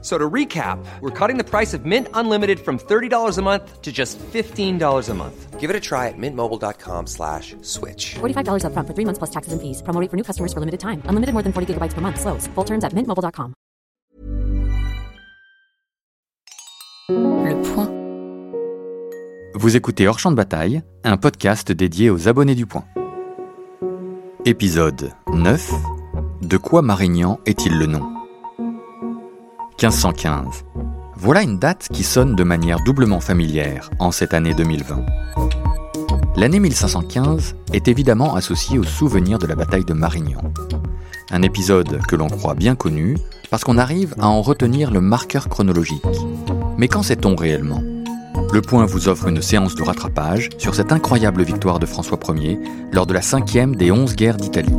So to recap, we're cutting the price of Mint Unlimited from $30 a month to just $15 a month. Give it a try at mintmobile.com slash switch. $45 up front for three months plus taxes and fees. Promo rate for new customers for limited time. Unlimited more than 40 gigabytes per month. Slows. Full terms at mintmobile.com. Le point. Vous écoutez Hors Champ de Bataille, un podcast dédié aux abonnés du Point. Épisode 9. De quoi Marignan est-il le nom? 1515. Voilà une date qui sonne de manière doublement familière en cette année 2020. L'année 1515 est évidemment associée au souvenir de la bataille de Marignan. Un épisode que l'on croit bien connu parce qu'on arrive à en retenir le marqueur chronologique. Mais quand sait-on réellement? Le Point vous offre une séance de rattrapage sur cette incroyable victoire de François Ier lors de la cinquième des onze guerres d'Italie.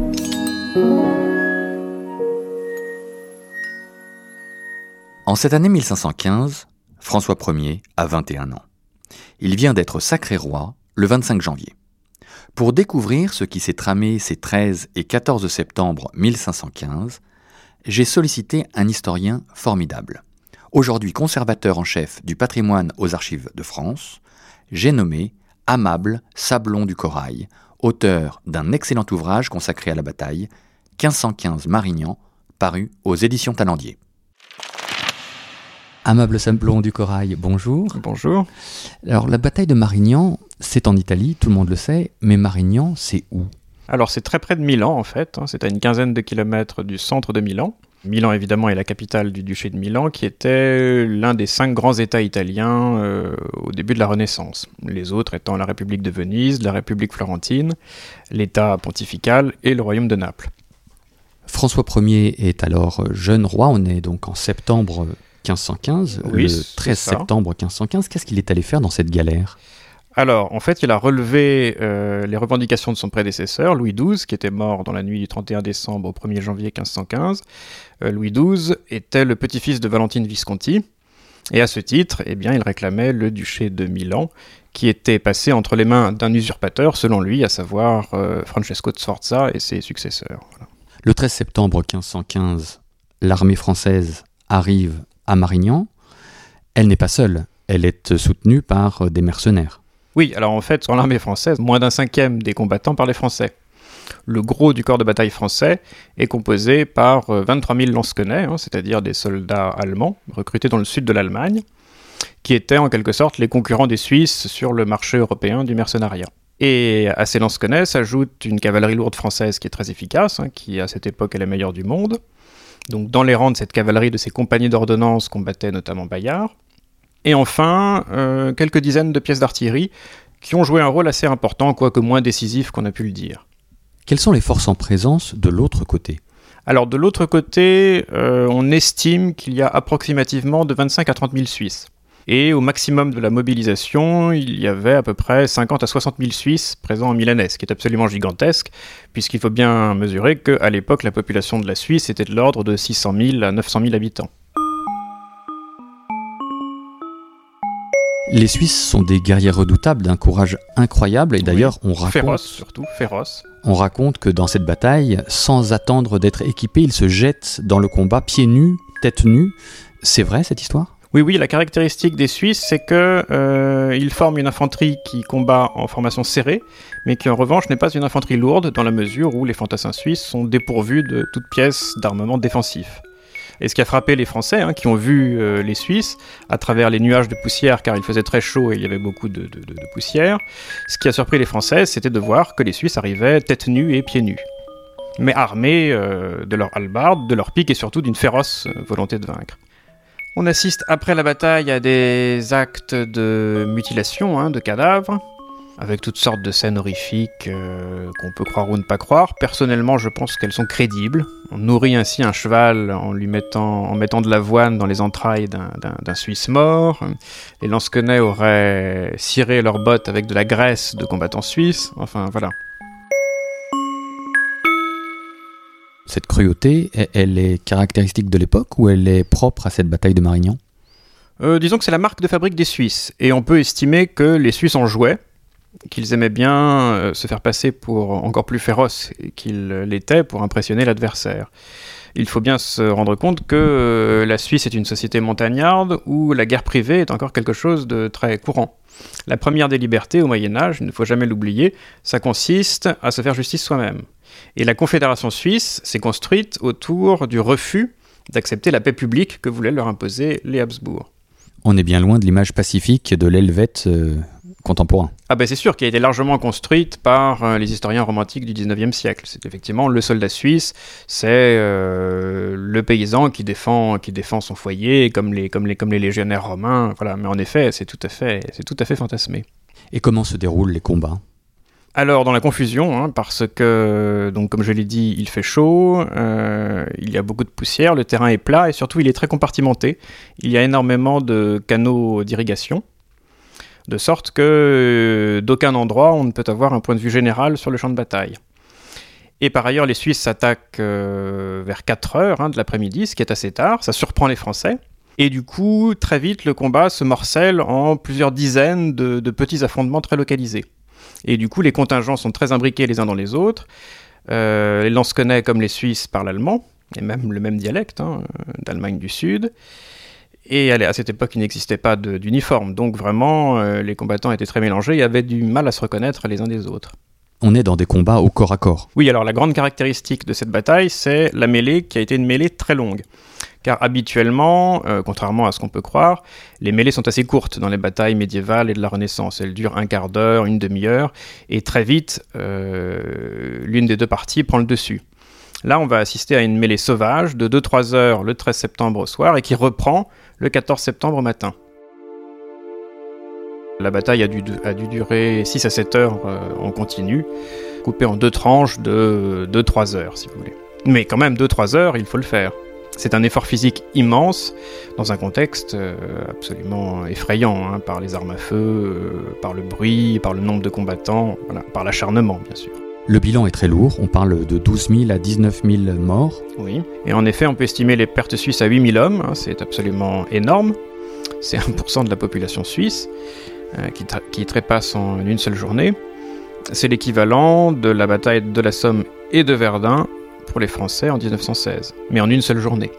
En cette année 1515, François Ier a 21 ans. Il vient d'être sacré roi le 25 janvier. Pour découvrir ce qui s'est tramé ces 13 et 14 septembre 1515, j'ai sollicité un historien formidable. Aujourd'hui conservateur en chef du patrimoine aux archives de France, j'ai nommé Amable Sablon du Corail, auteur d'un excellent ouvrage consacré à la bataille, 1515 Marignan, paru aux éditions Talendier. Amable Sablon du Corail, bonjour. Bonjour. Alors, la bataille de Marignan, c'est en Italie, tout le monde le sait, mais Marignan, c'est où? Alors, c'est très près de Milan, en fait. hein. C'est à une quinzaine de kilomètres du centre de Milan. Milan, évidemment, est la capitale du duché de Milan, qui était l'un des cinq grands États italiens euh, au début de la Renaissance. Les autres étant la République de Venise, la République florentine, l'État pontifical et le Royaume de Naples. François Ier est alors jeune roi, on est donc en septembre 1515, Oui, le c'est 13 ça. septembre 1515. Qu'est-ce qu'il est allé faire dans cette galère? Alors, en fait, il a relevé euh, les revendications de son prédécesseur, Louis XII, qui était mort dans la nuit du 31 décembre au 1er janvier 1515. Euh, Louis XII était le petit-fils de Valentine Visconti, et à ce titre, eh bien, il réclamait le duché de Milan, qui était passé entre les mains d'un usurpateur, selon lui, à savoir euh, Francesco de Sforza et ses successeurs. Voilà. Le 13 septembre 1515, l'armée française arrive à Marignan. Elle n'est pas seule, elle est soutenue par euh, des mercenaires. Oui, alors en fait, sur l'armée française, moins d'un cinquième des combattants parlaient français. Le gros du corps de bataille français est composé par euh, 23 000 lansquenets, hein, c'est-à-dire des soldats allemands recrutés dans le sud de l'Allemagne, qui étaient en quelque sorte les concurrents des Suisses sur le marché européen du mercenariat. Et à ces lansquenets s'ajoute une cavalerie lourde française qui est très efficace, hein, qui à cette époque est la meilleure du monde. Donc dans les rangs de cette cavalerie, de ces compagnies d'ordonnance combattaient notamment Bayard. Et enfin, euh, quelques dizaines de pièces d'artillerie qui ont joué un rôle assez important, quoique moins décisif qu'on a pu le dire. Quelles sont les forces en présence de l'autre côté? Alors de l'autre côté, euh, on estime qu'il y a approximativement de 25 à 30 000 Suisses. Et au maximum de la mobilisation, il y avait à peu près 50 à 60 000 Suisses présents en Milanais, ce qui est absolument gigantesque, puisqu'il faut bien mesurer qu'à l'époque, la population de la Suisse était de l'ordre de 600 000 à 900 000 habitants. Les Suisses sont des guerriers redoutables d'un courage incroyable et d'ailleurs on raconte, surtout, féroces. on raconte que dans cette bataille, sans attendre d'être équipés, ils se jettent dans le combat pieds nus, tête nue. C'est vrai cette histoire? Oui, oui, la caractéristique des Suisses, c'est que euh, ils forment une infanterie qui combat en formation serrée, mais qui en revanche n'est pas une infanterie lourde, dans la mesure où les fantassins suisses sont dépourvus de toute pièce d'armement défensif. Et ce qui a frappé les Français, hein, qui ont vu euh, les Suisses à travers les nuages de poussière, car il faisait très chaud et il y avait beaucoup de, de- poussière, ce qui a surpris les Français, c'était de voir que les Suisses arrivaient tête nue et pieds nus. Mais armés euh, de leur hallebarde, de leur pique et surtout d'une féroce volonté de vaincre. On assiste après la bataille à des actes de mutilation hein, de cadavres, avec toutes sortes de scènes horrifiques euh, qu'on peut croire ou ne pas croire. Personnellement, je pense qu'elles sont crédibles. On nourrit ainsi un cheval en lui mettant, en mettant de l'avoine dans les entrailles d'un- Suisse mort. Les lansquenets auraient ciré leurs bottes avec de la graisse de combattants suisses. Enfin, voilà. Cette cruauté, elle est caractéristique de l'époque ou elle est propre à cette bataille de Marignan? Euh, Disons que c'est la marque de fabrique des Suisses, et on peut estimer que les Suisses en jouaient, qu'ils aimaient bien euh, se faire passer pour encore plus féroces qu'ils l'étaient pour impressionner l'adversaire. Il faut bien se rendre compte que euh, la Suisse est une société montagnarde où la guerre privée est encore quelque chose de très courant. La première des libertés au Moyen Âge, il ne faut jamais l'oublier, ça consiste à se faire justice soi-même. Et la Confédération suisse s'est construite autour du refus d'accepter la paix publique que voulaient leur imposer les Habsbourg. On est bien loin de l'image pacifique de l'Helvète euh, contemporain. Ah ben c'est sûr, qui a été largement construite par euh, les historiens romantiques du 19e siècle. C'est effectivement le soldat suisse, c'est euh, le paysan qui défend, qui défend son foyer, comme les, comme les, comme les légionnaires romains. Voilà. Mais en effet, c'est tout, à fait, c'est tout à fait fantasmé. Et comment se déroulent les combats? Alors dans la confusion, hein, parce que, donc comme je l'ai dit, il fait chaud, euh, il y a beaucoup de poussière, le terrain est plat et surtout il est très compartimenté. Il y a énormément de canaux d'irrigation, de sorte que euh, d'aucun endroit on ne peut avoir un point de vue général sur le champ de bataille. Et par ailleurs, les Suisses s'attaquent euh, vers 4 heures hein, de l'après-midi, ce qui est assez tard, ça surprend les Français. Et du coup, très vite, le combat se morcelle en plusieurs dizaines de petits affrontements très localisés. Et du coup, les contingents sont très imbriqués les uns dans les autres. Euh, les Lansquenets, comme les Suisses, parlent allemand, et même le même dialecte hein, d'Allemagne du Sud. Et à cette époque, il n'existait pas d'uniforme, donc vraiment, euh, les combattants étaient très mélangés et avaient du mal à se reconnaître les uns des autres. On est dans des combats au corps à corps. Oui, alors la grande caractéristique de cette bataille, c'est la mêlée qui a été une mêlée très longue car habituellement, euh, contrairement à ce qu'on peut croire, les mêlées sont assez courtes dans les batailles médiévales et de la Renaissance. Elles durent un quart d'heure, une demi-heure, et très vite, euh, l'une des deux parties prend le dessus. Là, on va assister à une mêlée sauvage de 2-3 heures le 13 septembre au soir et qui reprend le 14 septembre matin. La bataille a dû, a dû durer 6 à 7 heures euh, en continu, coupée en deux tranches de 2-3 heures, si vous voulez. Mais quand même, 2-3 heures, il faut le faire. C'est un effort physique immense dans un contexte euh, absolument effrayant, hein, par les armes à feu, euh, par le bruit, par le nombre de combattants, par l'acharnement bien sûr. Le bilan est très lourd, on parle de 12 000 à 19 000 morts. Oui, et en effet on peut estimer les pertes suisses à 8 000 hommes, hein, c'est absolument énorme, c'est 1% de la population suisse euh, qui, qui trépasse en une seule journée. C'est l'équivalent de la bataille de la Somme et de Verdun pour les Français en 1916, mais en une seule journée.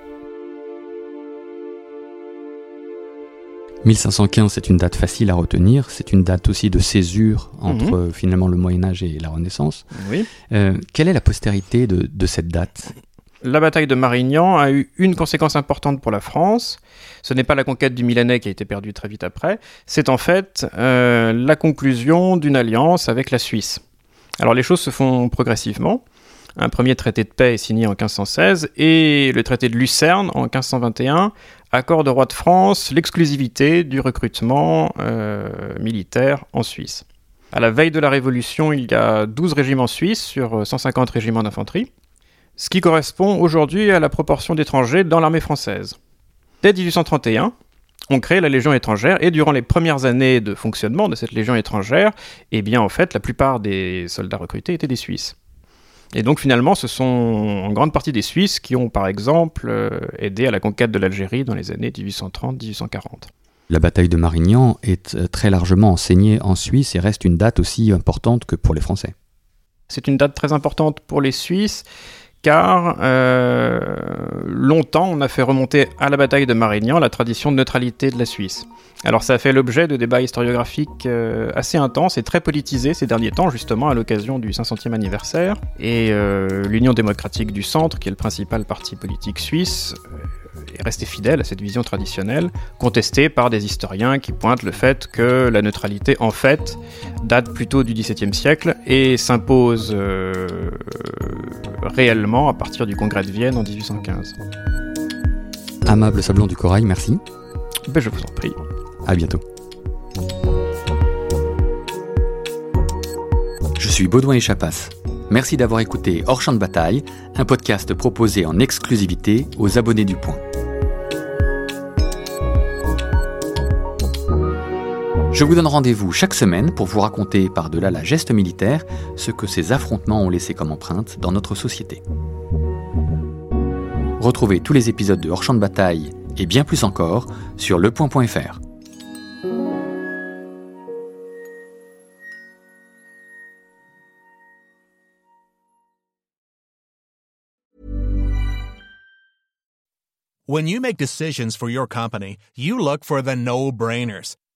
1515, c'est une date facile à retenir. C'est une date aussi de césure entre mhm. finalement le Moyen Âge et la Renaissance. Oui. Euh, quelle est la postérité de, cette date? La bataille de Marignan a eu une conséquence importante pour la France. Ce n'est pas la conquête du Milanais qui a été perdue très vite après. C'est en fait euh, la conclusion d'une alliance avec la Suisse. Alors les choses se font progressivement. Un premier traité de paix est signé en 1516 et le traité de Lucerne en 1521 accorde au roi de France l'exclusivité du recrutement euh, militaire en Suisse. À la veille de la Révolution, il y a 12 régiments suisses sur 150 régiments d'infanterie, ce qui correspond aujourd'hui à la proportion d'étrangers dans l'armée française. Dès 1831, on crée la Légion étrangère et durant les premières années de fonctionnement de cette Légion étrangère, eh bien en fait la plupart des soldats recrutés étaient des Suisses. Et donc finalement, ce sont en grande partie des Suisses qui ont par exemple euh, aidé à la conquête de l'Algérie dans les années 1830-1840. La bataille de Marignan est euh, très largement enseignée en Suisse et reste une date aussi importante que pour les Français. C'est une date très importante pour les Suisses car euh, longtemps on a fait remonter à la bataille de Marignan la tradition de neutralité de la Suisse. Alors ça a fait l'objet de débats historiographiques euh, assez intenses et très politisés ces derniers temps, justement à l'occasion du 500e anniversaire. Et euh, l'Union démocratique du Centre, qui est le principal parti politique suisse, est resté fidèle à cette vision traditionnelle, contestée par des historiens qui pointent le fait que la neutralité, en fait, date plutôt du XVIIe siècle et s'impose réellement à partir du Congrès de Vienne en 1815. Amable Sablon du Corail, merci. Ben, je vous en prie. À bientôt. Je suis Baudouin Chapas. Merci d'avoir écouté Hors Champ de Bataille, un podcast proposé en exclusivité aux abonnés du Point. Je vous donne rendez-vous chaque semaine pour vous raconter par-delà la geste militaire ce que ces affrontements ont laissé comme empreinte dans notre société. Retrouvez tous les épisodes de Hors Champ de Bataille et bien plus encore sur lepoint.fr. When you make decisions for your company, you look for the no-brainers.